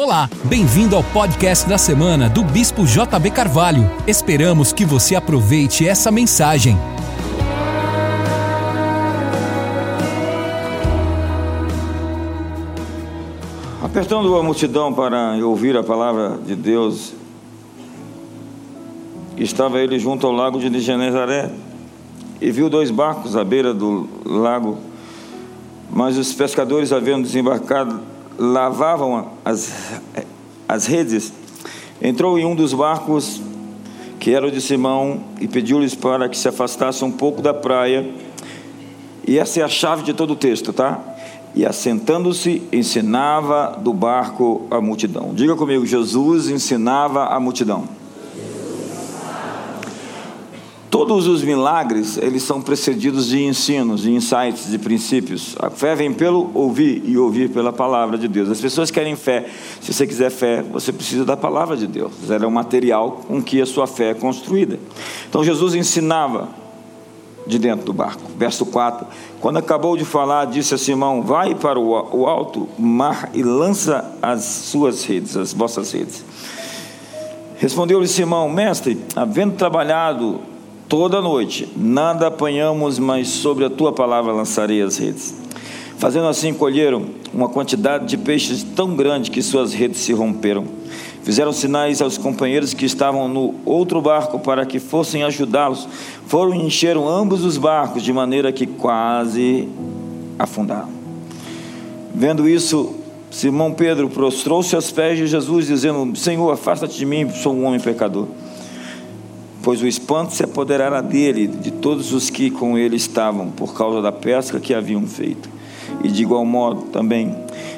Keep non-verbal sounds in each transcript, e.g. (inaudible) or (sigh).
Olá, bem-vindo ao podcast da semana do Bispo JB Carvalho. Esperamos que você aproveite essa mensagem. Apertando a multidão para ouvir a palavra de Deus, estava ele junto ao lago de Genezaré e viu dois barcos à beira do lago, mas os pescadores, havendo desembarcado, lavavam as, as redes. Entrou em um dos barcos, que era o de Simão, e pediu-lhes para que se afastasse um pouco da praia. E essa é a chave de todo o texto, tá? E assentando-se, ensinava do barco a multidão. Diga comigo, Jesus ensinava a multidão. Todos os milagres, eles são precedidos de ensinos, de insights, de princípios. A fé vem pelo ouvir e ouvir pela palavra de Deus. As pessoas querem fé. Se você quiser fé, você precisa da palavra de Deus. Ela é o material com que a sua fé é construída. Então Jesus ensinava de dentro do barco. Verso 4. Quando acabou de falar, disse a Simão: Vai para o alto mar e lança as suas redes, as vossas redes. Respondeu-lhe Simão: Mestre, havendo trabalhado toda noite, nada apanhamos, mas sobre a tua palavra lançarei as redes. Fazendo assim, colheram uma quantidade de peixes tão grande que suas redes se romperam. Fizeram sinais aos companheiros que estavam no outro barco para que fossem ajudá-los. Foram e encheram ambos os barcos, de maneira que quase afundaram. Vendo isso, Simão Pedro prostrou-se aos pés de Jesus, dizendo: Senhor, afasta-te de mim, sou um homem pecador pois o espanto se apoderara dele, de todos os que com ele estavam, por causa da pesca que haviam feito. E de igual modo também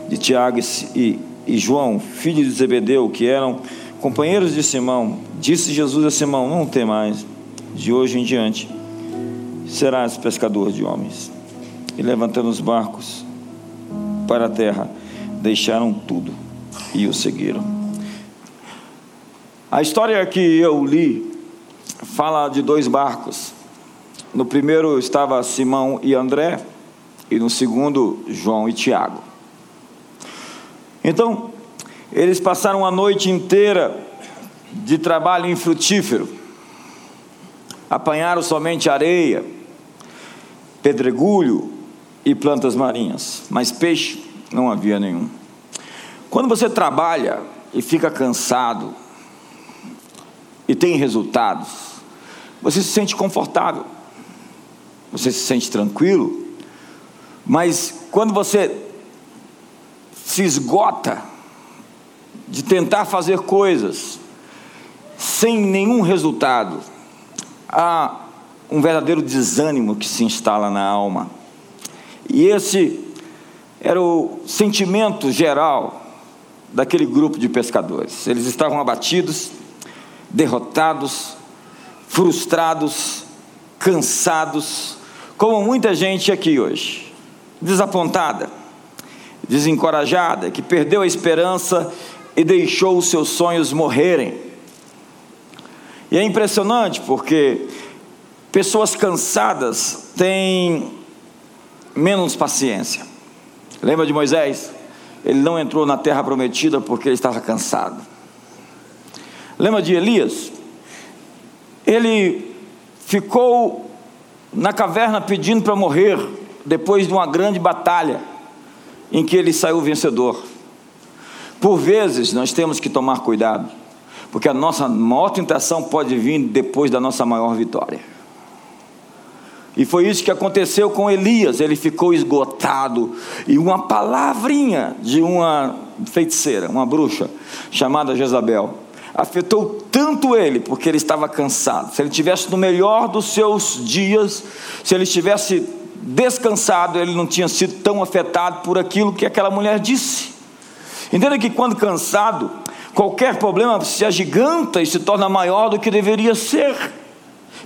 de Tiago e, e João, filhos de Zebedeu, que eram companheiros de Simão, disse Jesus a Simão: Não tem mais, de hoje em diante serás pescador de homens. E levantando os barcos para a terra, deixaram tudo e o seguiram. A história que eu li fala de dois barcos. No primeiro estava Simão e André, e no segundo, João e Tiago. Então, eles passaram a noite inteira de trabalho infrutífero, apanharam somente areia, pedregulho e plantas marinhas, mas peixe não havia nenhum. Quando você trabalha e fica cansado e tem resultados, você se sente confortável, você se sente tranquilo, mas quando você se esgota de tentar fazer coisas sem nenhum resultado, há um verdadeiro desânimo que se instala na alma. E esse era o sentimento geral daquele grupo de pescadores. Eles estavam abatidos, derrotados, frustrados, cansados, como muita gente aqui hoje, desapontada, desencorajada, que perdeu a esperança e deixou os seus sonhos morrerem. E é impressionante porque pessoas cansadas têm menos paciência. Lembra de Moisés? Ele não entrou na terra prometida porque ele estava cansado. Lembra de Elias? Ele ficou na caverna pedindo para morrer, depois de uma grande batalha, em que ele saiu vencedor. Por vezes nós temos que tomar cuidado, porque a nossa maior tentação pode vir depois da nossa maior vitória. E foi isso que aconteceu com Elias, ele ficou esgotado, e uma palavrinha de uma feiticeira, uma bruxa, chamada Jezabel, afetou tanto ele, porque ele estava cansado. Se ele tivesse no melhor dos seus dias, se ele estivesse descansado, ele não tinha sido tão afetado por aquilo que aquela mulher disse. Entenda que quando cansado, qualquer problema se agiganta e se torna maior do que deveria ser.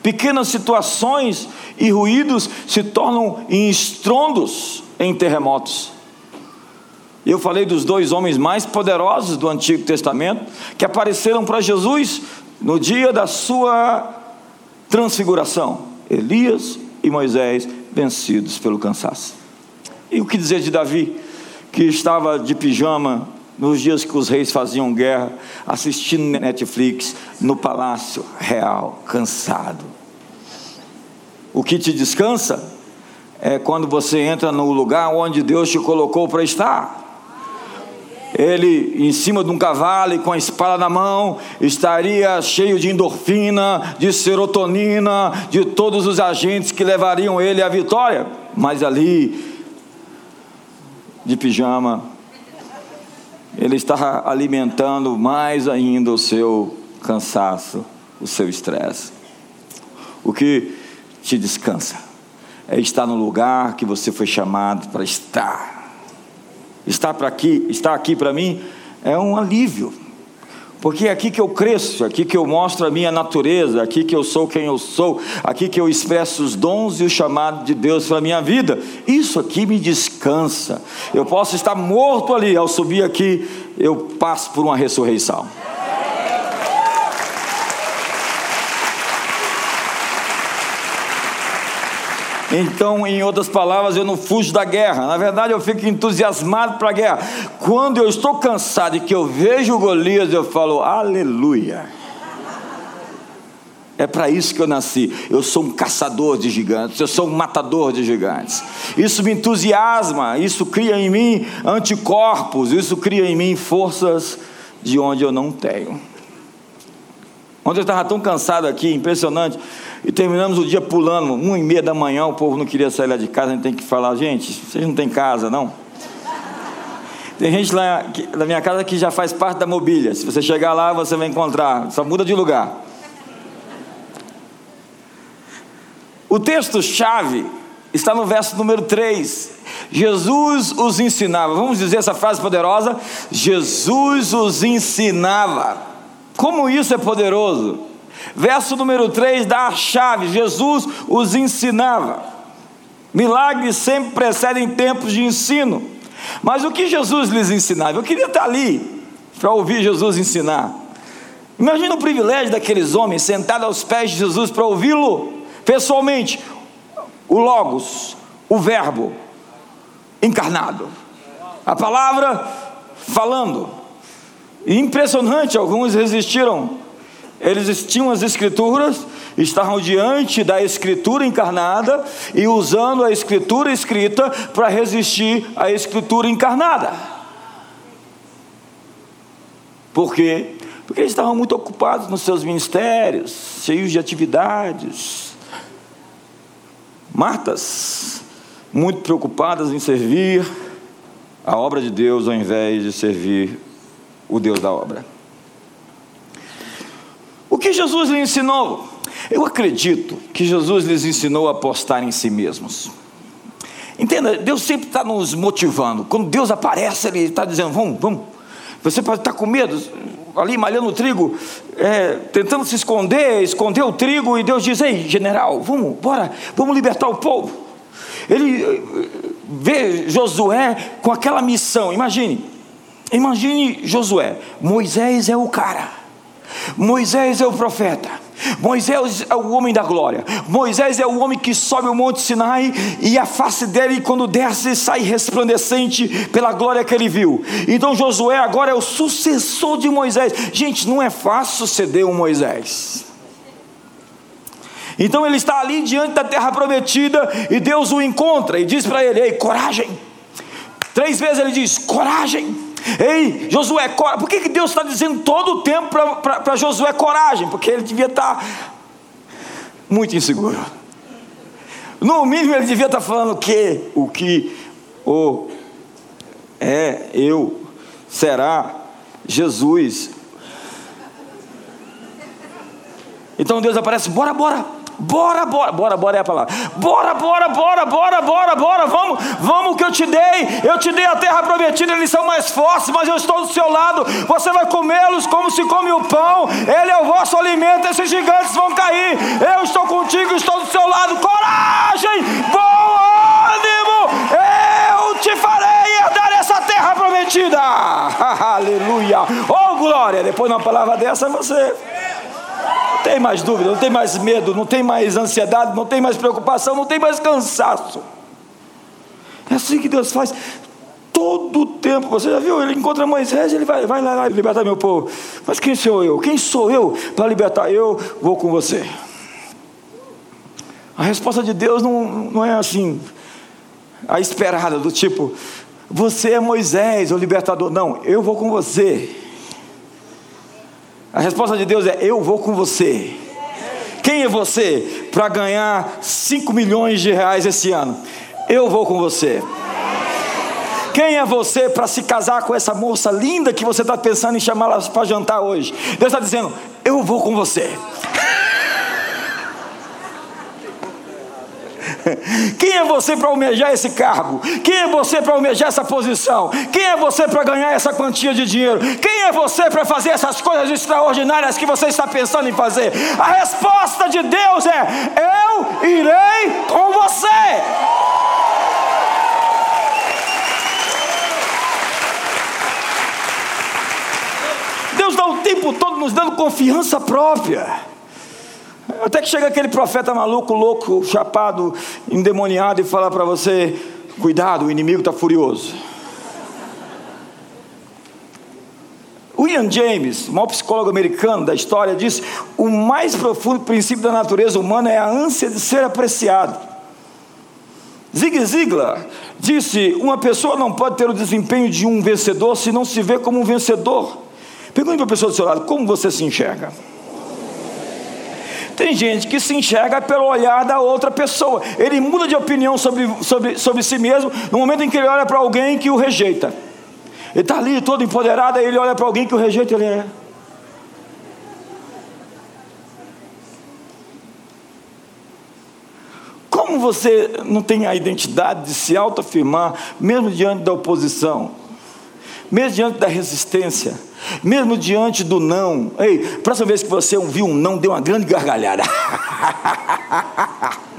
Pequenas situações e ruídos se tornam em estrondos em terremotos. Eu falei dos dois homens mais poderosos do Antigo Testamento que apareceram para Jesus no dia da sua transfiguração: Elias e Moisés, vencidos pelo cansaço. E o que dizer de Davi, que estava de pijama nos dias que os reis faziam guerra, assistindo Netflix no palácio real, cansado. O que te descansa é quando você entra no lugar onde Deus te colocou para estar. Ele, em cima de um cavalo e com a espada na mão, estaria cheio de endorfina, de serotonina, de todos os agentes que levariam ele à vitória. Mas ali, de pijama, ele está alimentando mais ainda o seu cansaço, o seu estresse. O que te descansa é estar no lugar que você foi chamado para estar. Estar para aqui, estar aqui para mim é um alívio. Porque é aqui que eu cresço, é aqui que eu mostro a minha natureza, é aqui que eu sou quem eu sou, é aqui que eu expresso os dons e o chamado de Deus para a minha vida. Isso aqui me descansa. Eu posso estar morto ali, ao subir aqui, eu passo por uma ressurreição. Então, em outras palavras, eu não fujo da guerra. Na verdade, eu fico entusiasmado para a guerra. Quando eu estou cansado e que eu vejo Golias, eu falo, aleluia. É para isso que eu nasci. Eu sou um caçador de gigantes, eu sou um matador de gigantes. Isso me entusiasma, isso cria em mim anticorpos, isso cria em mim forças de onde eu não tenho. Ontem eu estava tão cansado aqui, impressionante. E terminamos o dia pulando, uma e meia da manhã, o povo não queria sair lá de casa, a gente tem que falar, gente, vocês não têm casa, não? Tem gente lá na minha casa que já faz parte da mobília. Se você chegar lá, você vai encontrar, só muda de lugar. O texto-chave está no verso número 3. Jesus os ensinava. Vamos dizer essa frase poderosa? Jesus os ensinava. Como isso é poderoso? Verso número 3 dá a chave: Jesus os ensinava. Milagres sempre precedem tempos de ensino. Mas o que Jesus lhes ensinava? Eu queria estar ali para ouvir Jesus ensinar. Imagina o privilégio daqueles homens sentados aos pés de Jesus para ouvi-lo pessoalmente. O Logos, o Verbo encarnado, a palavra falando. Impressionante, alguns resistiram eles tinham as escrituras, estavam diante da escritura encarnada e usando a escritura escrita para resistir à escritura encarnada. Por quê? Porque eles estavam muito ocupados nos seus ministérios, cheios de atividades. Martas, muito preocupadas em servir a obra de Deus ao invés de servir o Deus da obra. O que Jesus lhe ensinou? Eu acredito que Jesus lhes ensinou a apostar em si mesmos. Entenda, Deus sempre está nos motivando. Quando Deus aparece, Ele está dizendo: vamos, vamos. Você pode estar com medo, ali malhando o trigo, é, tentando se esconder, esconder o trigo, e Deus diz: Ei, general, vamos, bora, vamos libertar o povo. Ele eh, vê Josué com aquela missão. Imagine, imagine Josué. Moisés é o cara. Moisés é o profeta. Moisés é o homem da glória. Moisés é o homem que sobe o monte Sinai e a face dele, quando desce, sai resplandecente pela glória que ele viu. Então Josué agora é o sucessor de Moisés. Gente, não é fácil suceder um Moisés. Então ele está ali diante da terra prometida e Deus o encontra e diz para ele: Ei, coragem. Três vezes ele diz: coragem. Ei, Josué, por que, que Deus está dizendo todo o tempo para Josué coragem? Porque ele devia estar tá muito inseguro. No mínimo ele devia estar tá falando que o que o é eu será Jesus. Então Deus aparece, bora, bora, Bora, bora, bora, bora é a palavra. Bora, bora, bora, bora, bora, bora, vamos, vamos que eu te dei. Eu te dei a terra prometida, eles são mais fortes, mas eu estou do seu lado. Você vai comê-los como se come o pão. Ele é o vosso alimento, esses gigantes vão cair. Eu estou contigo, estou do seu lado. Coragem, bom ânimo. Eu te farei herdar essa terra prometida. (laughs) Aleluia. Oh, glória. Depois de uma palavra dessa, você tem mais dúvida, não tem mais medo, não tem mais ansiedade, não tem mais preocupação, não tem mais cansaço. É assim que Deus faz. todo o tempo. Você já viu? Ele encontra Moisés, ele vai, vai lá, lá libertar meu povo. Mas quem sou eu? Quem sou eu para libertar? Eu vou com você. A resposta de Deus não, não é assim, a esperada, do tipo, você é Moisés, o libertador. Não, eu vou com você. A resposta de Deus é: eu vou com você. Quem é você para ganhar 5 milhões de reais esse ano? Eu vou com você. Quem é você para se casar com essa moça linda que você está pensando em chamá-la para jantar hoje? Deus está dizendo: Eu vou com você. (laughs) Quem é você para almejar esse cargo? Quem é você para almejar essa posição? Quem é você para ganhar essa quantia de dinheiro? Quem é você para fazer essas coisas extraordinárias que você está pensando em fazer? A resposta de Deus é: Eu irei com você. Deus dá o tempo todo nos dando confiança própria. Até que chega aquele profeta maluco, louco, chapado, endemoniado e fala para você: cuidado, o inimigo está furioso. William James, o maior psicólogo americano da história, disse: o mais profundo princípio da natureza humana é a ânsia de ser apreciado. Zig Ziglar disse: uma pessoa não pode ter o desempenho de um vencedor se não se vê como um vencedor. Pergunte para a pessoa do seu lado: como você se enxerga? Tem gente que se enxerga pelo olhar da outra pessoa. Ele muda de opinião sobre, sobre, sobre si mesmo no momento em que ele olha para alguém que o rejeita. Ele está ali todo empoderado, aí ele olha para alguém que o rejeita, ele é. Como você não tem a identidade de se autoafirmar, mesmo diante da oposição, mesmo diante da resistência? Mesmo diante do não. Ei, próxima vez que você ouviu um não, dê uma grande gargalhada. (laughs)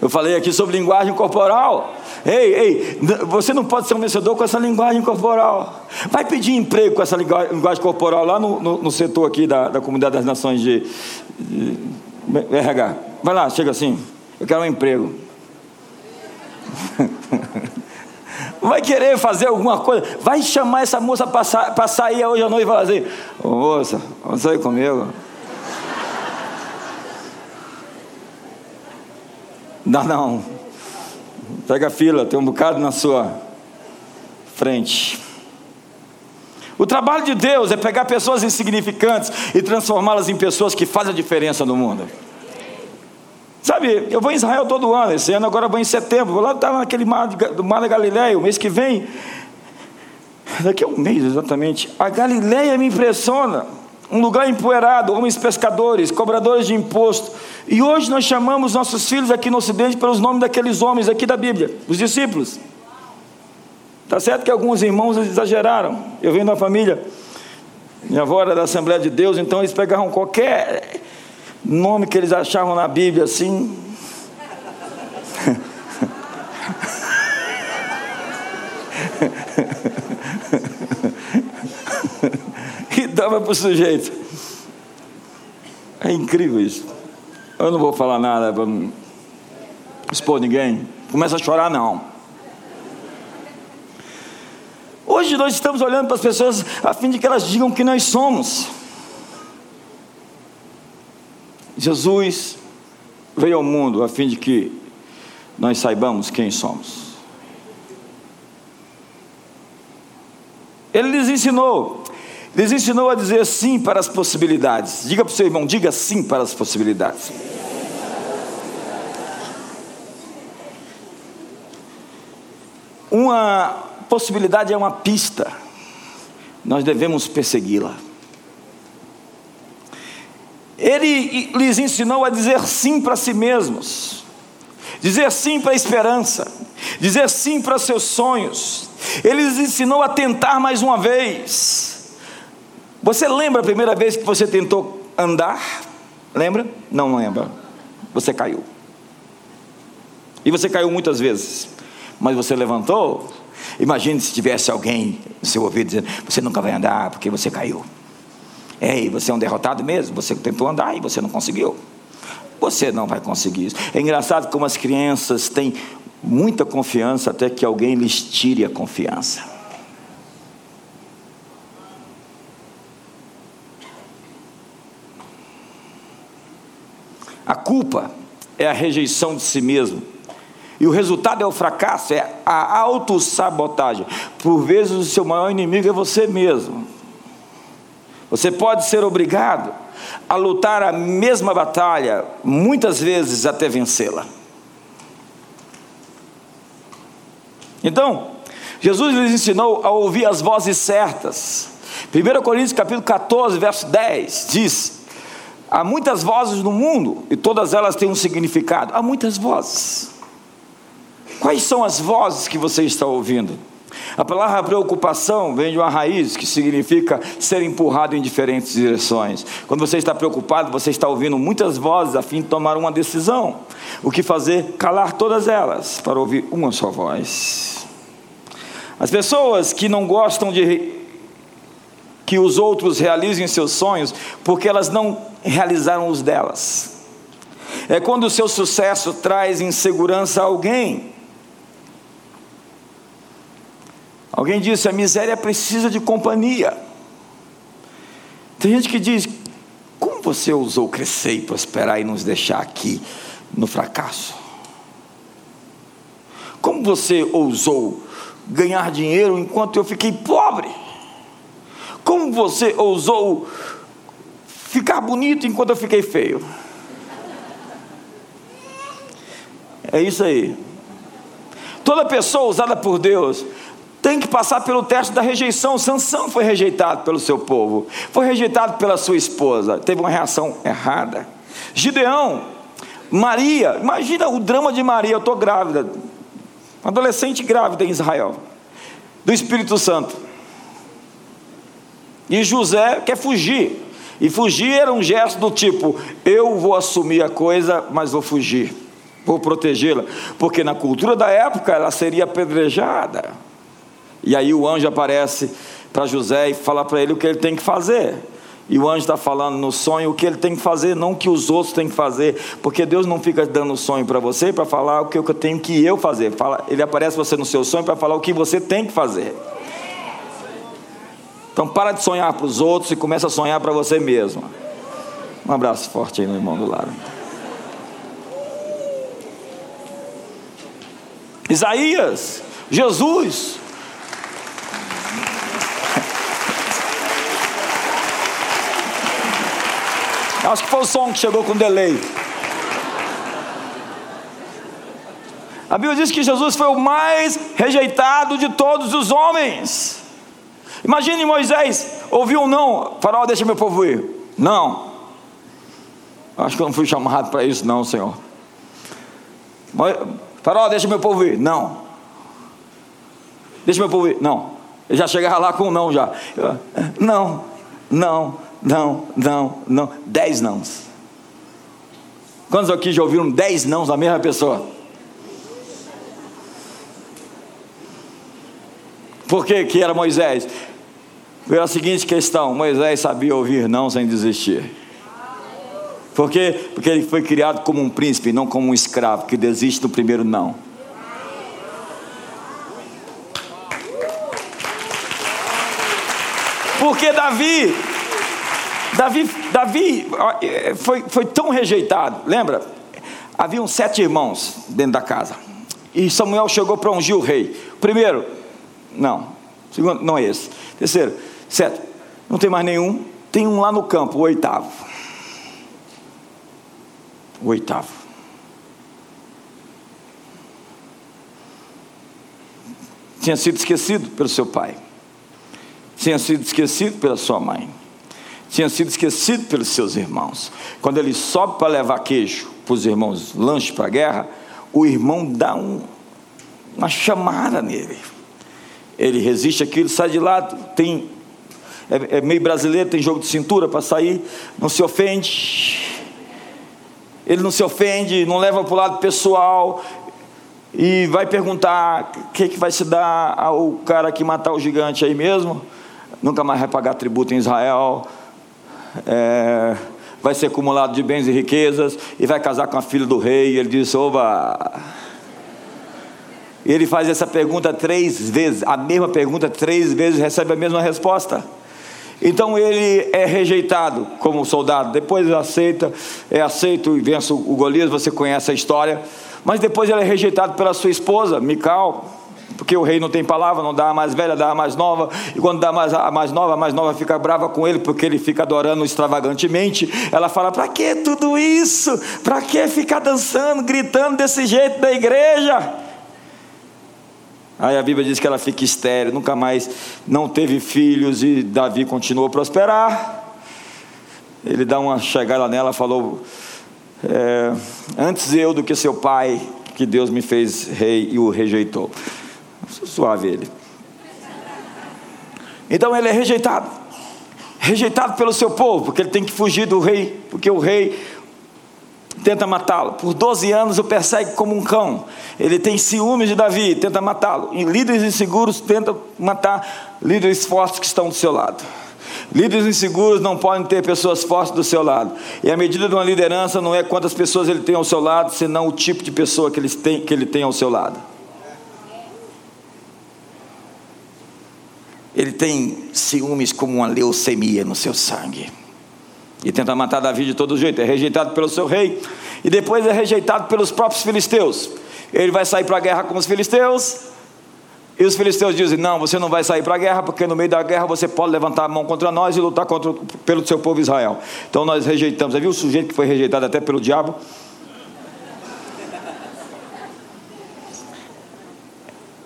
Eu falei aqui sobre linguagem corporal. Ei, ei, você não pode ser um vencedor com essa linguagem corporal. Vai pedir emprego com essa linguagem corporal lá no, no, no setor aqui da, da Comunidade das Nações de, de RH. Vai lá, chega assim. Eu quero um emprego. (laughs) vai querer fazer alguma coisa, vai chamar essa moça para sair hoje à noite e falar assim: Ô moça, vamos sair comigo. (laughs) Não, não. Pega a fila, tem um bocado na sua frente. O trabalho de Deus é pegar pessoas insignificantes e transformá-las em pessoas que fazem a diferença no mundo. Sabe, eu vou em Israel todo ano, esse ano agora vou em setembro, vou lá estar naquele mar, do mar da Galileia, o mês que vem, daqui a um mês exatamente, a Galileia me impressiona, um lugar empoeirado, homens pescadores, cobradores de imposto, e hoje nós chamamos nossos filhos aqui no Ocidente pelos nomes daqueles homens aqui da Bíblia, os discípulos. Está certo que alguns irmãos exageraram, eu venho uma família, minha avó era da Assembleia de Deus, então eles pegaram qualquer nome que eles achavam na Bíblia assim. e dava para o sujeito. É incrível isso. Eu não vou falar nada para não expor ninguém. Começa a chorar, não. Hoje nós estamos olhando para as pessoas a fim de que elas digam que nós somos. Jesus veio ao mundo a fim de que nós saibamos quem somos. Ele lhes ensinou, lhes ensinou a dizer sim para as possibilidades. Diga para o seu irmão, diga sim para as possibilidades. Uma possibilidade é uma pista, nós devemos persegui-la. Ele lhes ensinou a dizer sim para si mesmos, dizer sim para a esperança, dizer sim para seus sonhos. Ele lhes ensinou a tentar mais uma vez. Você lembra a primeira vez que você tentou andar? Lembra? Não lembra. Você caiu. E você caiu muitas vezes. Mas você levantou. Imagine se tivesse alguém no seu ouvido dizendo: Você nunca vai andar porque você caiu. Ei, você é um derrotado mesmo, você tentou andar e você não conseguiu. Você não vai conseguir isso. É engraçado como as crianças têm muita confiança até que alguém lhes tire a confiança. A culpa é a rejeição de si mesmo. E o resultado é o fracasso, é a autossabotagem. Por vezes o seu maior inimigo é você mesmo. Você pode ser obrigado a lutar a mesma batalha, muitas vezes até vencê-la. Então, Jesus lhes ensinou a ouvir as vozes certas. 1 Coríntios capítulo 14, verso 10 diz: Há muitas vozes no mundo e todas elas têm um significado. Há muitas vozes. Quais são as vozes que você está ouvindo? A palavra preocupação vem de uma raiz que significa ser empurrado em diferentes direções. Quando você está preocupado, você está ouvindo muitas vozes a fim de tomar uma decisão. O que fazer? Calar todas elas para ouvir uma só voz. As pessoas que não gostam de que os outros realizem seus sonhos porque elas não realizaram os delas. É quando o seu sucesso traz insegurança a alguém Alguém disse: a miséria precisa de companhia. Tem gente que diz: como você ousou crescer e prosperar e nos deixar aqui no fracasso? Como você ousou ganhar dinheiro enquanto eu fiquei pobre? Como você ousou ficar bonito enquanto eu fiquei feio? É isso aí. Toda pessoa usada por Deus tem que passar pelo teste da rejeição. Sansão foi rejeitado pelo seu povo, foi rejeitado pela sua esposa, teve uma reação errada. Gideão, Maria, imagina o drama de Maria, eu estou grávida, adolescente grávida em Israel, do Espírito Santo. E José quer fugir. E fugir era um gesto do tipo: eu vou assumir a coisa, mas vou fugir, vou protegê-la, porque na cultura da época ela seria apedrejada. E aí o anjo aparece para José e fala para ele o que ele tem que fazer. E o anjo está falando no sonho o que ele tem que fazer, não o que os outros têm que fazer, porque Deus não fica dando sonho para você para falar o que eu tenho que eu fazer. Fala, ele aparece você no seu sonho para falar o que você tem que fazer. Então para de sonhar para os outros e começa a sonhar para você mesmo. Um abraço forte aí no irmão do lado. Isaías, Jesus, Acho que foi o som que chegou com delay. A Bíblia diz que Jesus foi o mais rejeitado de todos os homens. Imagine Moisés, ouviu um não, farol, deixa meu povo ir. Não. Acho que eu não fui chamado para isso, não, Senhor. Farol, deixa meu povo ir. Não. Deixa meu povo ir. Não. Ele já chegava lá com um não já. Não, não, não, não, não. Dez nãos. Quantos aqui já ouviram dez nãos da mesma pessoa? Por que, que era Moisés? Foi a seguinte questão: Moisés sabia ouvir não sem desistir. Por quê? Porque ele foi criado como um príncipe, não como um escravo que desiste do primeiro não. Porque Davi Davi, Davi é, foi, foi tão rejeitado, lembra? Havia uns sete irmãos dentro da casa. E Samuel chegou para ungir o rei. Primeiro, não. Segundo, não é esse. Terceiro, sete. Não tem mais nenhum. Tem um lá no campo, o oitavo. O oitavo. Tinha sido esquecido pelo seu pai. Tinha sido esquecido pela sua mãe tinha sido esquecido pelos seus irmãos. Quando ele sobe para levar queijo para os irmãos, lanche para a guerra, o irmão dá um, uma chamada nele. Ele resiste aquilo, sai de lá, tem, é, é meio brasileiro, tem jogo de cintura para sair, não se ofende. Ele não se ofende, não leva para o lado pessoal, e vai perguntar o que, que vai se dar ao cara que matar o gigante aí mesmo. Nunca mais vai pagar tributo em Israel é, vai ser acumulado de bens e riquezas, e vai casar com a filha do rei. E ele disse: Oba! Ele faz essa pergunta três vezes, a mesma pergunta três vezes, recebe a mesma resposta. Então ele é rejeitado como soldado, depois aceita, é aceito e vence o Golias, você conhece a história, mas depois ele é rejeitado pela sua esposa, Mical, porque o rei não tem palavra, não dá a mais velha, dá a mais nova, e quando dá mais, a mais nova, a mais nova fica brava com ele, porque ele fica adorando extravagantemente. Ela fala: para que tudo isso? Para que ficar dançando, gritando desse jeito da igreja? Aí a Bíblia diz que ela fica estéril, nunca mais não teve filhos e Davi continuou a prosperar. Ele dá uma chegada nela, falou: é, Antes eu do que seu pai, que Deus me fez rei e o rejeitou. Suave ele. Então ele é rejeitado, rejeitado pelo seu povo, porque ele tem que fugir do rei, porque o rei tenta matá-lo. Por 12 anos o persegue como um cão. Ele tem ciúmes de Davi, tenta matá-lo. E líderes inseguros tentam matar líderes fortes que estão do seu lado. Líderes inseguros não podem ter pessoas fortes do seu lado. E a medida de uma liderança não é quantas pessoas ele tem ao seu lado, senão o tipo de pessoa que ele tem, que ele tem ao seu lado. Ele tem ciúmes como uma leucemia no seu sangue. E tenta matar Davi de todo jeito. É rejeitado pelo seu rei. E depois é rejeitado pelos próprios filisteus. Ele vai sair para a guerra com os filisteus. E os filisteus dizem: Não, você não vai sair para a guerra, porque no meio da guerra você pode levantar a mão contra nós e lutar contra, pelo seu povo Israel. Então nós rejeitamos. Você viu o sujeito que foi rejeitado até pelo diabo?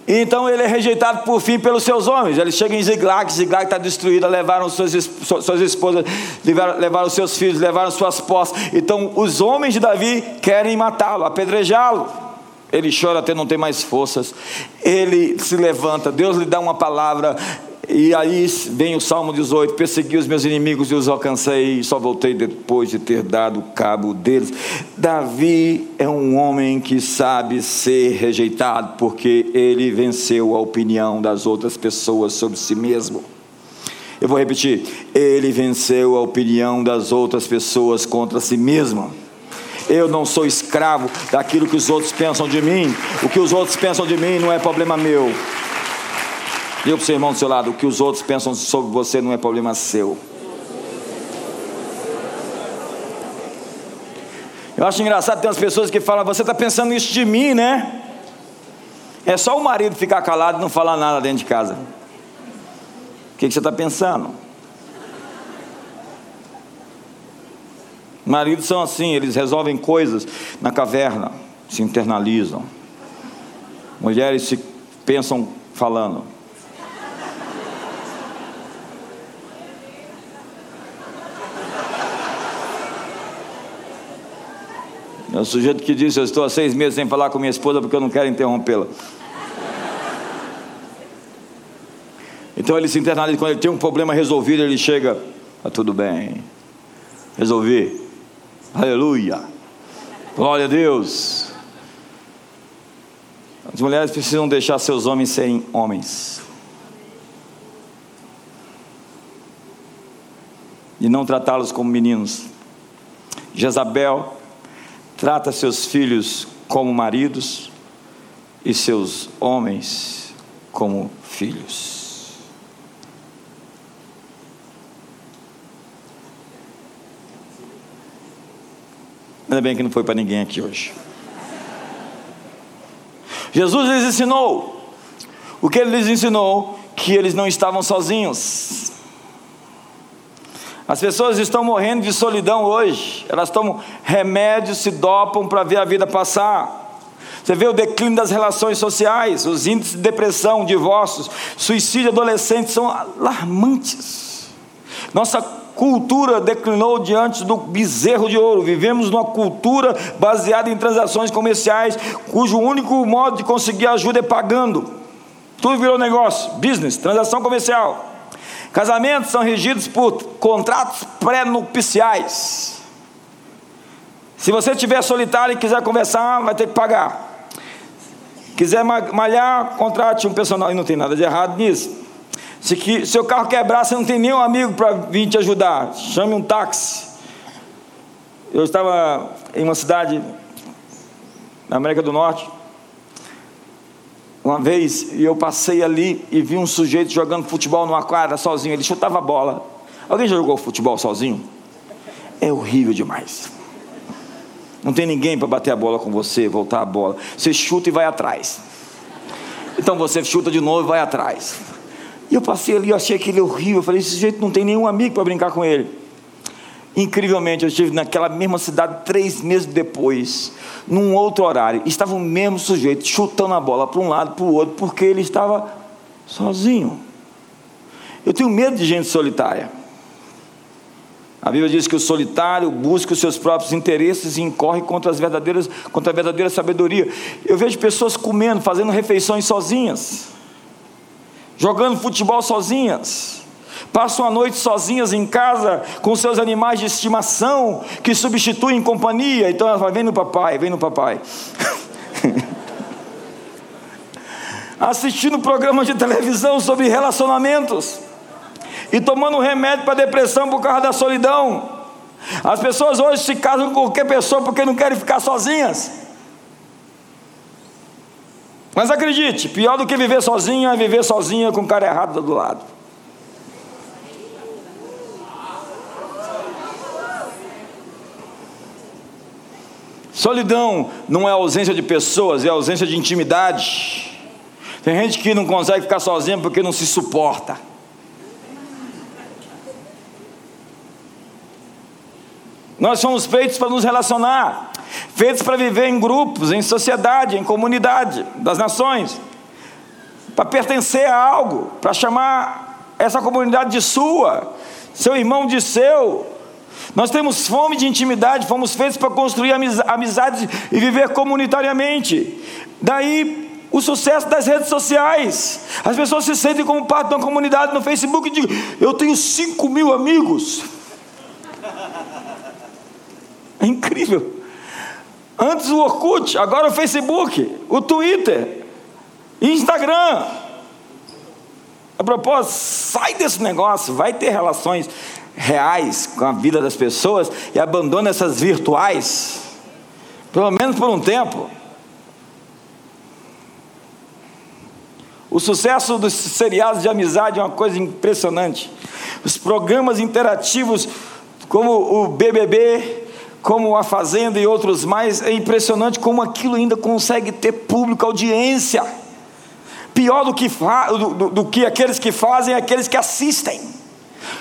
Então ele é rejeitado por fim pelos seus homens. Ele chega em Ziglag, Ziglag está destruída, levaram suas, suas esposas, levaram, levaram seus filhos, levaram suas posses. Então os homens de Davi querem matá-lo, apedrejá-lo. Ele chora até não ter mais forças. Ele se levanta, Deus lhe dá uma palavra. E aí vem o Salmo 18: Persegui os meus inimigos e os alcancei, só voltei depois de ter dado cabo deles. Davi é um homem que sabe ser rejeitado, porque ele venceu a opinião das outras pessoas sobre si mesmo. Eu vou repetir: ele venceu a opinião das outras pessoas contra si mesmo. Eu não sou escravo daquilo que os outros pensam de mim. O que os outros pensam de mim não é problema meu. Diga para o seu irmão do seu lado: o que os outros pensam sobre você não é problema seu. Eu acho engraçado ter umas pessoas que falam: você está pensando isso de mim, né? É só o marido ficar calado e não falar nada dentro de casa. O que, que você está pensando? Maridos são assim, eles resolvem coisas na caverna, se internalizam. Mulheres se pensam falando. É o sujeito que disse: Eu estou há seis meses sem falar com minha esposa porque eu não quero interrompê-la. Então ele se internaliza, quando ele tem um problema resolvido, ele chega: Está tudo bem, resolvi, aleluia, glória a Deus. As mulheres precisam deixar seus homens serem homens. E não tratá-los como meninos. Jezabel trata seus filhos como maridos e seus homens como filhos. Ainda bem que não foi para ninguém aqui hoje. Jesus lhes ensinou. O que ele lhes ensinou? Que eles não estavam sozinhos. As pessoas estão morrendo de solidão hoje. Elas tomam remédios, se dopam para ver a vida passar. Você vê o declínio das relações sociais, os índices de depressão, divórcios, suicídio adolescente são alarmantes. Nossa cultura declinou diante do bezerro de ouro. Vivemos numa cultura baseada em transações comerciais, cujo único modo de conseguir ajuda é pagando. Tudo virou negócio, business, transação comercial. Casamentos são regidos por contratos pré-nupciais. Se você estiver solitário e quiser conversar, vai ter que pagar. Quiser malhar, contrate um personal. E não tem nada de errado nisso. Se que, seu carro quebrar, você não tem nenhum amigo para vir te ajudar. Chame um táxi. Eu estava em uma cidade na América do Norte. Uma vez eu passei ali e vi um sujeito jogando futebol numa quadra sozinho, ele chutava a bola. Alguém já jogou futebol sozinho? É horrível demais. Não tem ninguém para bater a bola com você, voltar a bola. Você chuta e vai atrás. Então você chuta de novo e vai atrás. E eu passei ali, eu achei aquele horrível. Eu falei: esse jeito não tem nenhum amigo para brincar com ele. Incrivelmente, eu estive naquela mesma cidade três meses depois, num outro horário. Estava o mesmo sujeito chutando a bola para um lado, para o outro, porque ele estava sozinho. Eu tenho medo de gente solitária. A Bíblia diz que o solitário busca os seus próprios interesses e incorre contra, as verdadeiras, contra a verdadeira sabedoria. Eu vejo pessoas comendo, fazendo refeições sozinhas, jogando futebol sozinhas, passam a noite sozinhas em casa com seus animais de estimação que substituem companhia. Então ela fala: vem no papai, vem no papai. (laughs) Assistindo programas de televisão sobre relacionamentos e tomando remédio para depressão por causa da solidão. As pessoas hoje se casam com qualquer pessoa porque não querem ficar sozinhas. Mas acredite, pior do que viver sozinho é viver sozinha com o cara errado do lado. Solidão não é ausência de pessoas, é ausência de intimidade. Tem gente que não consegue ficar sozinha porque não se suporta. Nós somos feitos para nos relacionar, feitos para viver em grupos, em sociedade, em comunidade das nações, para pertencer a algo, para chamar essa comunidade de sua, seu irmão de seu. Nós temos fome de intimidade, fomos feitos para construir amizades e viver comunitariamente. Daí o sucesso das redes sociais. As pessoas se sentem como parte de uma comunidade no Facebook e dizem: Eu tenho 5 mil amigos. É incrível. Antes o Orkut, agora o Facebook, o Twitter, Instagram. A propósito, sai desse negócio, vai ter relações reais com a vida das pessoas e abandona essas virtuais, pelo menos por um tempo. O sucesso dos seriados de amizade é uma coisa impressionante. Os programas interativos, como o BBB, como a Fazenda e outros mais, é impressionante como aquilo ainda consegue ter público, audiência. Pior do que, do, do, do que aqueles que fazem, é aqueles que assistem,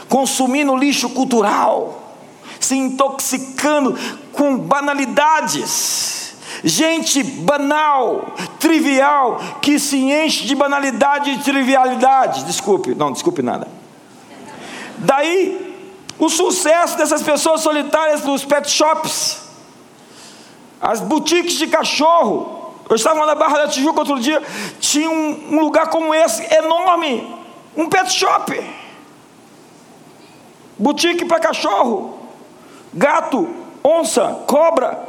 consumindo lixo cultural, se intoxicando com banalidades. Gente banal, trivial, que se enche de banalidade e trivialidade. Desculpe, não, desculpe nada. Daí o sucesso dessas pessoas solitárias nos pet shops, as boutiques de cachorro. Eu estava na Barra da Tijuca outro dia, tinha um, um lugar como esse, enorme, um pet shop. Boutique para cachorro, gato, onça, cobra.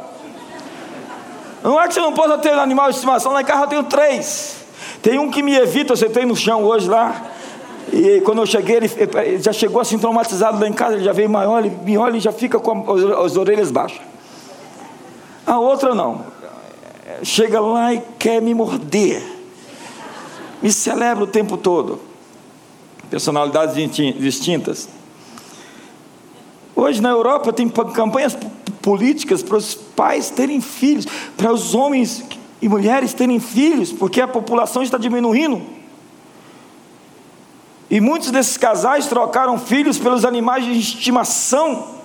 Não é que você não possa ter animal de estimação, lá em casa eu tenho três. Tem um que me evita, eu sentei no chão hoje lá. E quando eu cheguei, ele, já chegou assim traumatizado lá em casa, ele já veio maior, ele me olha e já fica com as, as orelhas baixas. A outra não. Chega lá e quer me morder. Me celebra o tempo todo. Personalidades distintas. Hoje na Europa tem campanhas políticas para os pais terem filhos, para os homens e mulheres terem filhos, porque a população está diminuindo. E muitos desses casais trocaram filhos pelos animais de estimação.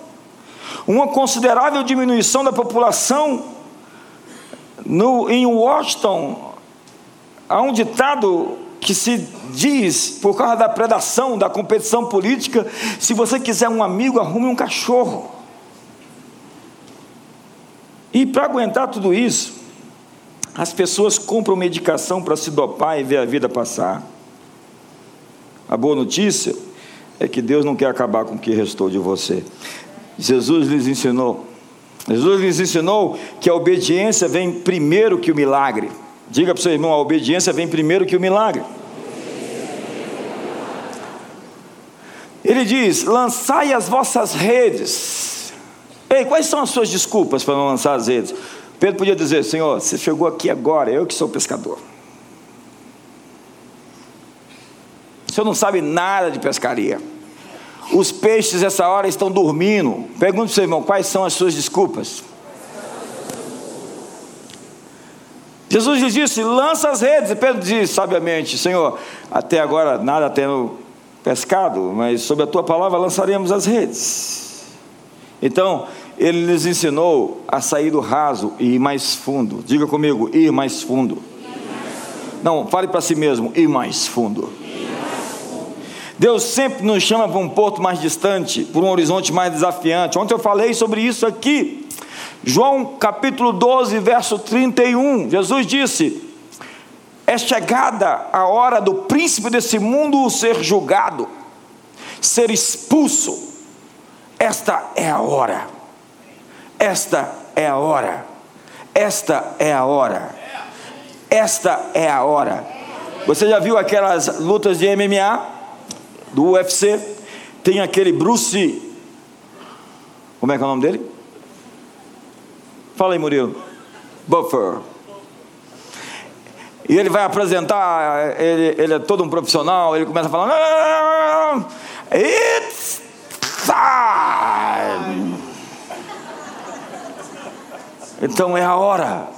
Uma considerável diminuição da população. No, em Washington, há um ditado que se diz, por causa da predação, da competição política: se você quiser um amigo, arrume um cachorro. E para aguentar tudo isso, as pessoas compram medicação para se dopar e ver a vida passar. A boa notícia é que Deus não quer acabar com o que restou de você. Jesus lhes ensinou. Jesus lhes ensinou que a obediência vem primeiro que o milagre. Diga para o seu irmão: a obediência vem primeiro que o milagre. Ele diz: lançai as vossas redes. Ei, quais são as suas desculpas para não lançar as redes? Pedro podia dizer: Senhor, você chegou aqui agora, eu que sou pescador. Você não sabe nada de pescaria. Os peixes, essa hora, estão dormindo. Pergunte para o seu irmão: quais são as suas desculpas? Jesus lhes disse: lança as redes. E Pedro disse sabiamente: Senhor, até agora nada tendo pescado, mas sob a tua palavra lançaremos as redes. Então, ele lhes ensinou a sair do raso e ir mais fundo. Diga comigo: ir mais fundo. Não, fale para si mesmo: ir mais fundo. Deus sempre nos chama para um porto mais distante, por um horizonte mais desafiante. Ontem eu falei sobre isso aqui. João capítulo 12, verso 31, Jesus disse: É chegada a hora do príncipe desse mundo ser julgado, ser expulso. Esta é a hora. Esta é a hora. Esta é a hora. Esta é a hora. Você já viu aquelas lutas de MMA do UFC? Tem aquele Bruce. Como é que é o nome dele? Fala aí, Murilo. Buffer. E ele vai apresentar, ele, ele é todo um profissional, ele começa a falar. It's time. Então é a hora,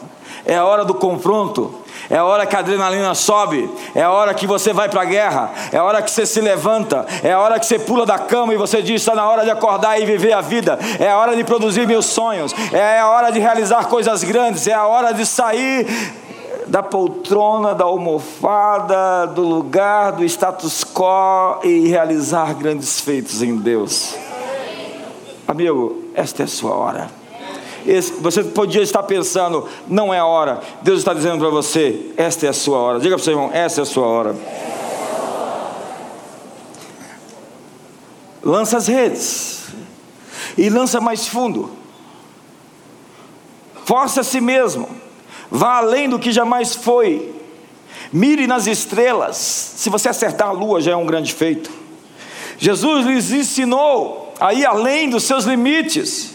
é a hora do confronto é a hora que a adrenalina sobe, é a hora que você vai para a guerra, é a hora que você se levanta, é a hora que você pula da cama e você diz: está na hora de acordar e viver a vida, é a hora de produzir meus sonhos, é a hora de realizar coisas grandes, é a hora de sair da poltrona, da almofada, do lugar, do status quo e realizar grandes feitos em Deus. Amigo, esta é a sua hora você podia estar pensando, não é a hora. Deus está dizendo para você, esta é a sua hora. Diga para o seu irmão, essa é a sua hora. Lança as redes e lança mais fundo. Força a si mesmo. Vá além do que jamais foi. Mire nas estrelas. Se você acertar a lua, já é um grande feito. Jesus lhes ensinou a ir além dos seus limites.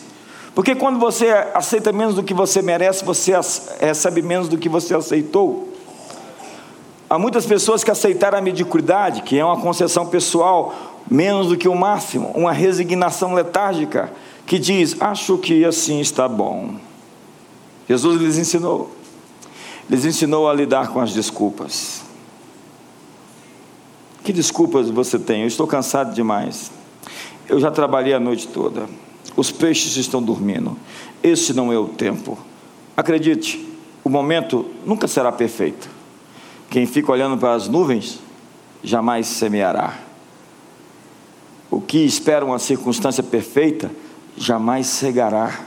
Porque quando você aceita menos do que você merece, você recebe menos do que você aceitou. Há muitas pessoas que aceitaram a mediocridade, que é uma concessão pessoal, menos do que o máximo, uma resignação letárgica, que diz: Acho que assim está bom. Jesus lhes ensinou, lhes ensinou a lidar com as desculpas. Que desculpas você tem? Eu estou cansado demais. Eu já trabalhei a noite toda. Os peixes estão dormindo. Esse não é o tempo. Acredite, o momento nunca será perfeito. Quem fica olhando para as nuvens jamais semeará. O que espera uma circunstância perfeita jamais cegará.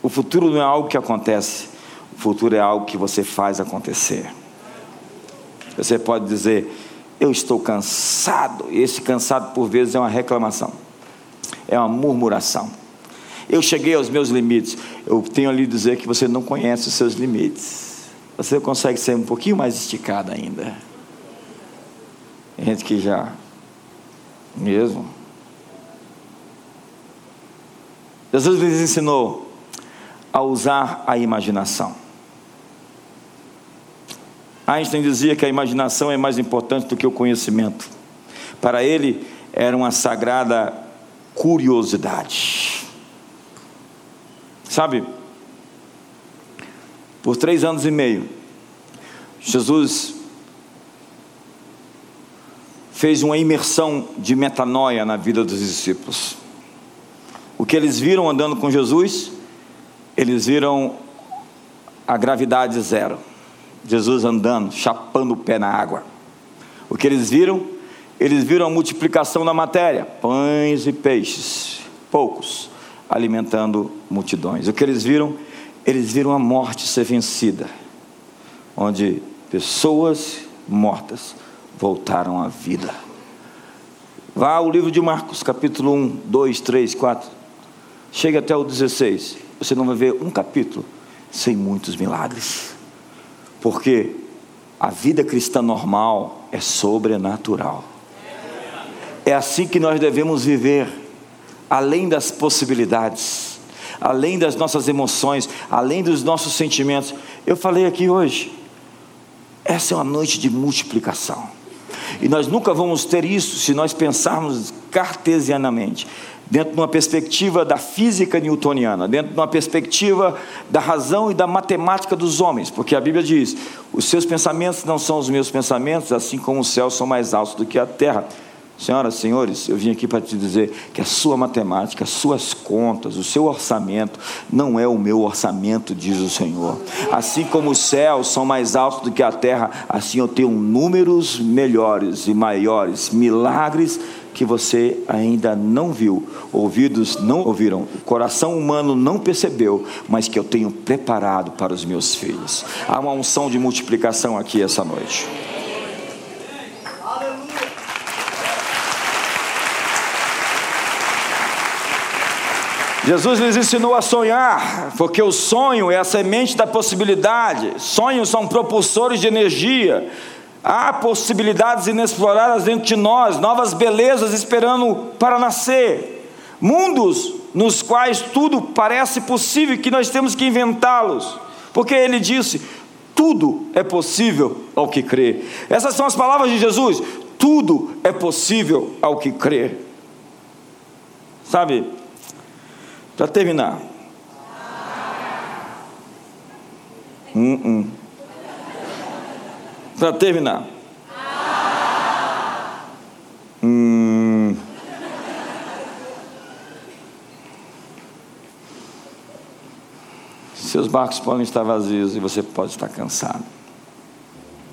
O futuro não é algo que acontece, o futuro é algo que você faz acontecer. Você pode dizer, eu estou cansado, e esse cansado por vezes é uma reclamação é uma murmuração. Eu cheguei aos meus limites. Eu tenho ali dizer que você não conhece os seus limites. Você consegue ser um pouquinho mais esticado ainda. Gente que já. Mesmo. Jesus lhes ensinou a usar a imaginação. Einstein dizia que a imaginação é mais importante do que o conhecimento. Para ele, era uma sagrada curiosidade. Sabe, por três anos e meio, Jesus fez uma imersão de metanoia na vida dos discípulos. O que eles viram andando com Jesus, eles viram a gravidade zero. Jesus andando, chapando o pé na água. O que eles viram, eles viram a multiplicação da matéria, pães e peixes, poucos, alimentando multidões. O que eles viram? Eles viram a morte ser vencida, onde pessoas mortas voltaram à vida. Vá ao livro de Marcos, capítulo 1, 2, 3, 4. Chega até o 16. Você não vai ver um capítulo sem muitos milagres. Porque a vida cristã normal é sobrenatural. É assim que nós devemos viver, além das possibilidades, além das nossas emoções, além dos nossos sentimentos. Eu falei aqui hoje, essa é uma noite de multiplicação. E nós nunca vamos ter isso se nós pensarmos cartesianamente dentro de uma perspectiva da física newtoniana, dentro de uma perspectiva da razão e da matemática dos homens, porque a Bíblia diz: os seus pensamentos não são os meus pensamentos, assim como os céus são mais altos do que a terra. Senhoras senhores, eu vim aqui para te dizer que a sua matemática, as suas contas, o seu orçamento não é o meu orçamento, diz o Senhor. Assim como os céus são mais altos do que a terra, assim eu tenho números melhores e maiores, milagres que você ainda não viu, ouvidos não ouviram, coração humano não percebeu, mas que eu tenho preparado para os meus filhos. Há uma unção de multiplicação aqui essa noite. Jesus lhes ensinou a sonhar, porque o sonho é a semente da possibilidade. Sonhos são propulsores de energia. Há possibilidades inexploradas dentro de nós, novas belezas esperando para nascer, mundos nos quais tudo parece possível que nós temos que inventá-los, porque ele disse: tudo é possível ao que crê. Essas são as palavras de Jesus: tudo é possível ao que crê. Sabe, para terminar. Hum, hum. Para terminar. Hum. Seus barcos podem estar vazios e você pode estar cansado.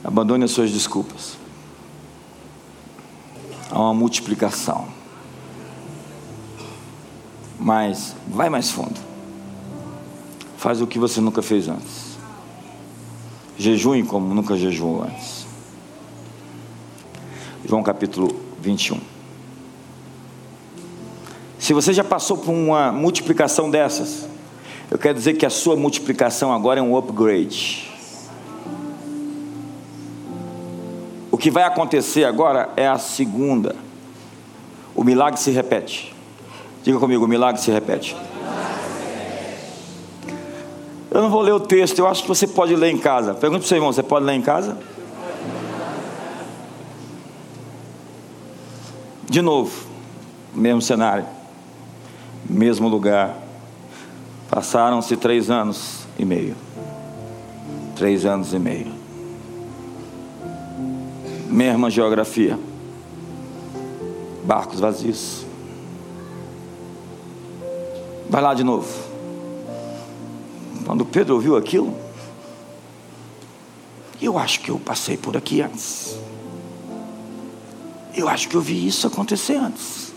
Abandone as suas desculpas. Há uma multiplicação. Mas vai mais fundo. Faz o que você nunca fez antes. Jejue como nunca jejuou antes. João capítulo 21. Se você já passou por uma multiplicação dessas, eu quero dizer que a sua multiplicação agora é um upgrade. O que vai acontecer agora é a segunda. O milagre se repete. Diga comigo, o milagre se repete. Eu não vou ler o texto, eu acho que você pode ler em casa. Pergunta para o seu irmão: você pode ler em casa? De novo, mesmo cenário, mesmo lugar. Passaram-se três anos e meio. Três anos e meio. Mesma geografia. Barcos vazios. Vai lá de novo. Quando Pedro ouviu aquilo, eu acho que eu passei por aqui antes. Eu acho que eu vi isso acontecer antes.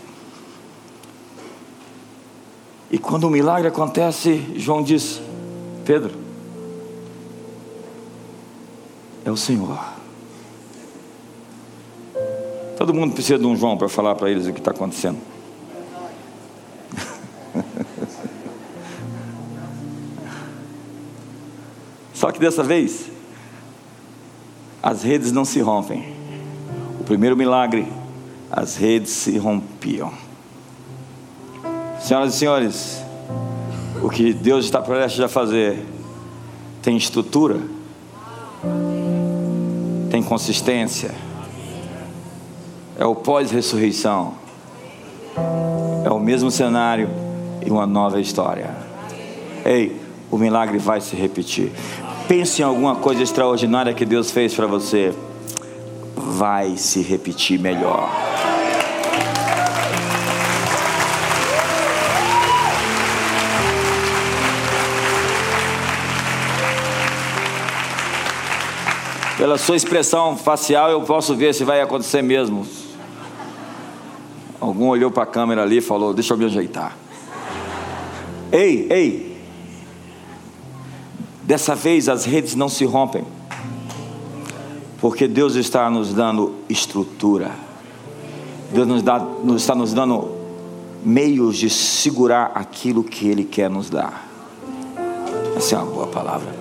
E quando o milagre acontece, João diz: Pedro, é o Senhor. Todo mundo precisa de um João para falar para eles o que está acontecendo. Só que dessa vez, as redes não se rompem. O primeiro milagre, as redes se rompiam. Senhoras e senhores, o que Deus está prestes a fazer tem estrutura, tem consistência, é o pós-ressurreição, é o mesmo cenário e uma nova história. Ei, o milagre vai se repetir. Pense em alguma coisa extraordinária que Deus fez para você. Vai se repetir melhor. Pela sua expressão facial, eu posso ver se vai acontecer mesmo. Algum olhou para a câmera ali e falou: Deixa eu me ajeitar. Ei, ei, Dessa vez as redes não se rompem, porque Deus está nos dando estrutura, Deus nos dá, está nos dando meios de segurar aquilo que Ele quer nos dar. Essa é uma boa palavra.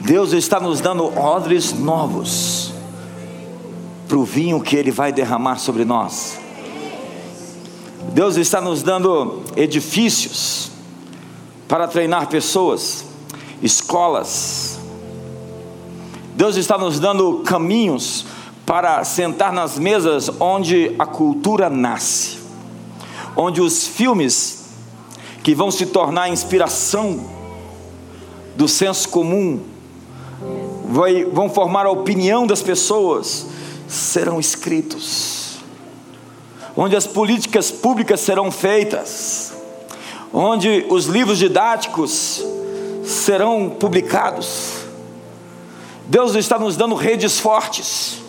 Deus está nos dando odres novos para o vinho que Ele vai derramar sobre nós. Deus está nos dando edifícios para treinar pessoas, escolas. Deus está nos dando caminhos para sentar nas mesas onde a cultura nasce, onde os filmes que vão se tornar inspiração do senso comum, vão formar a opinião das pessoas, serão escritos, onde as políticas públicas serão feitas, onde os livros didáticos serão publicados. Deus está nos dando redes fortes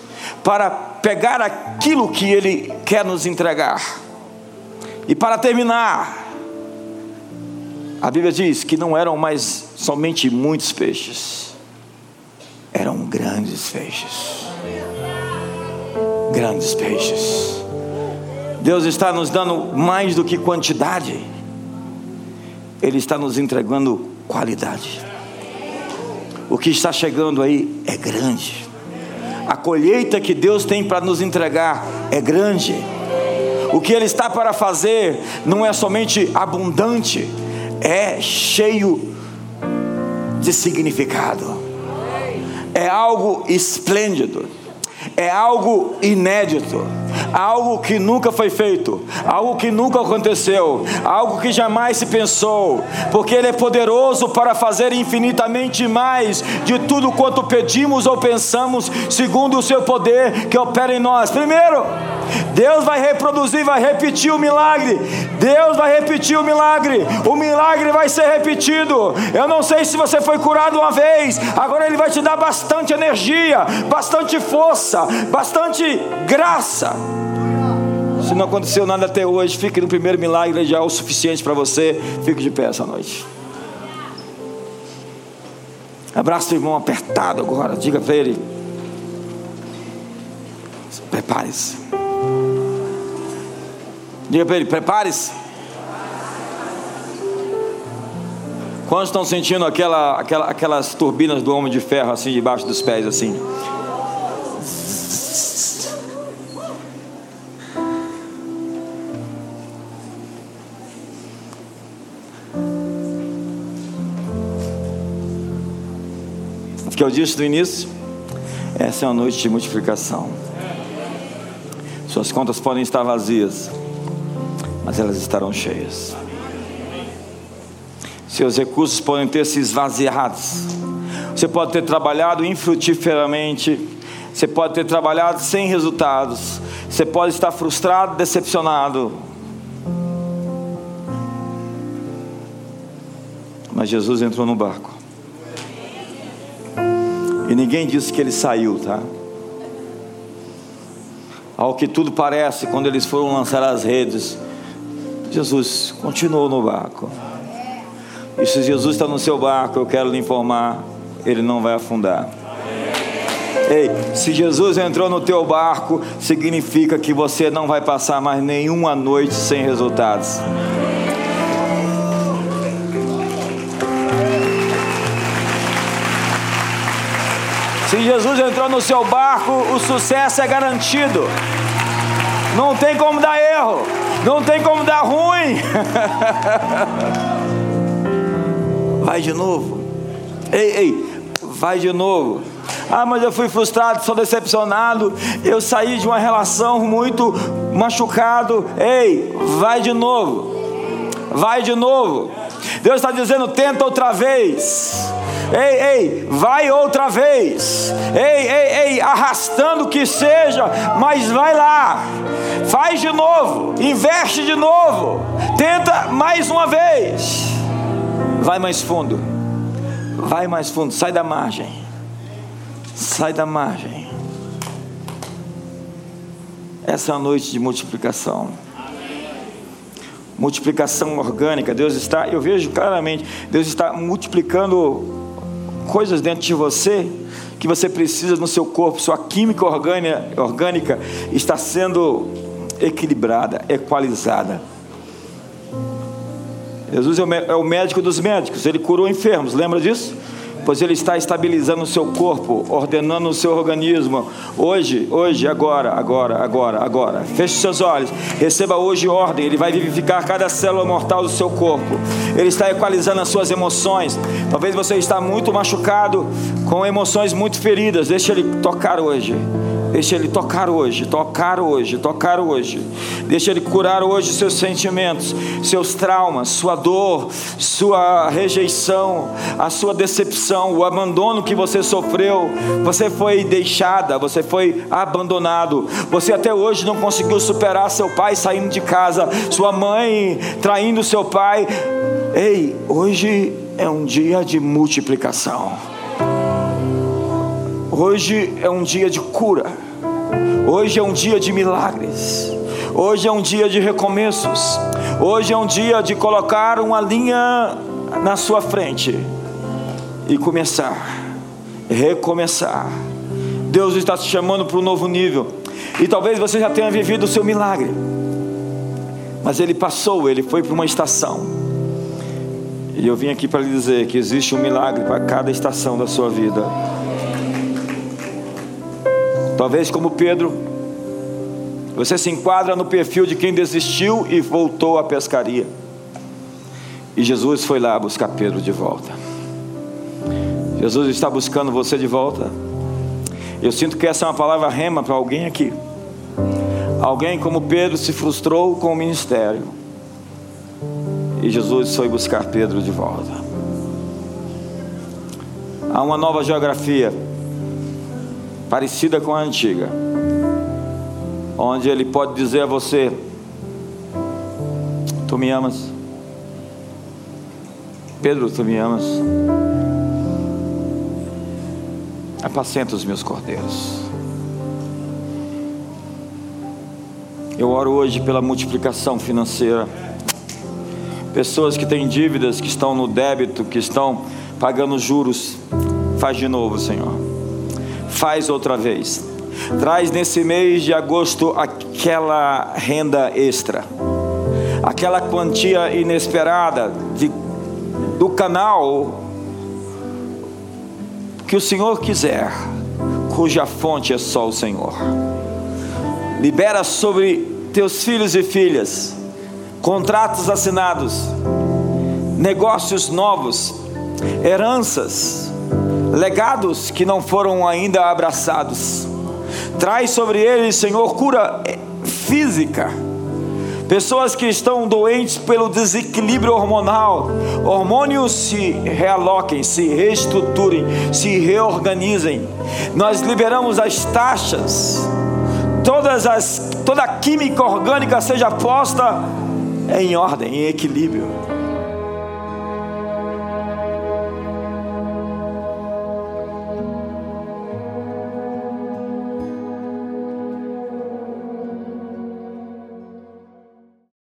para pegar aquilo que Ele quer nos entregar. E para terminar, a Bíblia diz que não eram mais somente muitos peixes, eram grandes peixes. Grandes peixes. Deus está nos dando mais do que quantidade, Ele está nos entregando qualidade. O que está chegando aí é grande. A colheita que Deus tem para nos entregar é grande. O que Ele está para fazer não é somente abundante, é cheio de significado. É algo esplêndido, é algo inédito algo que nunca foi feito, algo que nunca aconteceu, algo que jamais se pensou, porque Ele é poderoso para fazer infinitamente mais de tudo quanto pedimos ou pensamos, segundo o Seu poder que opera em nós. Primeiro, Deus vai reproduzir, vai repetir o milagre. Deus vai repetir o milagre. O milagre vai ser repetido. Eu não sei se você foi curado uma vez, agora Ele vai te dar bastante energia, bastante força, bastante graça. Se não aconteceu nada até hoje, fique no primeiro milagre já é o suficiente para você. Fique de pé essa noite. Abraça o irmão apertado agora. Diga para ele. Prepare-se. Diga para ele: prepare-se. Quantos estão sentindo aquela, aquela, aquelas turbinas do homem de ferro assim debaixo dos pés assim? Eu disse no início, essa é uma noite de multiplicação. Suas contas podem estar vazias, mas elas estarão cheias. Seus recursos podem ter se esvaziado. Você pode ter trabalhado infrutíferamente. Você pode ter trabalhado sem resultados. Você pode estar frustrado, decepcionado. Mas Jesus entrou no barco. E ninguém disse que ele saiu, tá? Ao que tudo parece, quando eles foram lançar as redes, Jesus continuou no barco. E se Jesus está no seu barco, eu quero lhe informar, ele não vai afundar. Ei, se Jesus entrou no teu barco, significa que você não vai passar mais nenhuma noite sem resultados. Se Jesus entrou no seu barco, o sucesso é garantido. Não tem como dar erro, não tem como dar ruim. (laughs) Vai de novo. Ei, ei, vai de novo. Ah, mas eu fui frustrado, sou decepcionado. Eu saí de uma relação muito machucado. Ei, vai de novo. Vai de novo. Deus está dizendo: tenta outra vez. Ei, ei, vai outra vez. Ei, ei, ei, arrastando que seja, mas vai lá. Faz de novo, investe de novo. Tenta mais uma vez. Vai mais fundo. Vai mais fundo, sai da margem. Sai da margem. Essa é a noite de multiplicação multiplicação orgânica. Deus está, eu vejo claramente, Deus está multiplicando coisas dentro de você que você precisa no seu corpo, sua química orgânica está sendo equilibrada, equalizada. Jesus é, é o médico dos médicos, ele curou enfermos, lembra disso? Pois Ele está estabilizando o seu corpo, ordenando o seu organismo. Hoje, hoje, agora, agora, agora, agora. Feche seus olhos, receba hoje ordem. Ele vai vivificar cada célula mortal do seu corpo. Ele está equalizando as suas emoções. Talvez você está muito machucado, com emoções muito feridas. Deixa Ele tocar hoje. Deixa Ele tocar hoje, tocar hoje, tocar hoje. Deixa Ele curar hoje seus sentimentos, seus traumas, sua dor, sua rejeição, a sua decepção, o abandono que você sofreu. Você foi deixada, você foi abandonado. Você até hoje não conseguiu superar seu pai saindo de casa, sua mãe traindo seu pai. Ei, hoje é um dia de multiplicação. Hoje é um dia de cura. Hoje é um dia de milagres. Hoje é um dia de recomeços. Hoje é um dia de colocar uma linha na sua frente e começar, recomeçar. Deus está te chamando para um novo nível. E talvez você já tenha vivido o seu milagre. Mas ele passou, ele foi para uma estação. E eu vim aqui para lhe dizer que existe um milagre para cada estação da sua vida. Talvez como Pedro, você se enquadra no perfil de quem desistiu e voltou à pescaria. E Jesus foi lá buscar Pedro de volta. Jesus está buscando você de volta. Eu sinto que essa é uma palavra rema para alguém aqui. Alguém como Pedro se frustrou com o ministério. E Jesus foi buscar Pedro de volta. Há uma nova geografia parecida com a antiga, onde ele pode dizer a você: Tu me amas? Pedro, tu me amas? Apacenta os meus cordeiros. Eu oro hoje pela multiplicação financeira. Pessoas que têm dívidas, que estão no débito, que estão pagando juros, faz de novo, Senhor faz outra vez. Traz nesse mês de agosto aquela renda extra, aquela quantia inesperada de, do canal que o Senhor quiser, cuja fonte é só o Senhor. Libera sobre teus filhos e filhas contratos assinados, negócios novos, heranças legados que não foram ainda abraçados. Traz sobre eles, Senhor, cura física. Pessoas que estão doentes pelo desequilíbrio hormonal, hormônios se realoquem, se reestruturem, se reorganizem. Nós liberamos as taxas, todas as, toda a química orgânica seja posta em ordem, em equilíbrio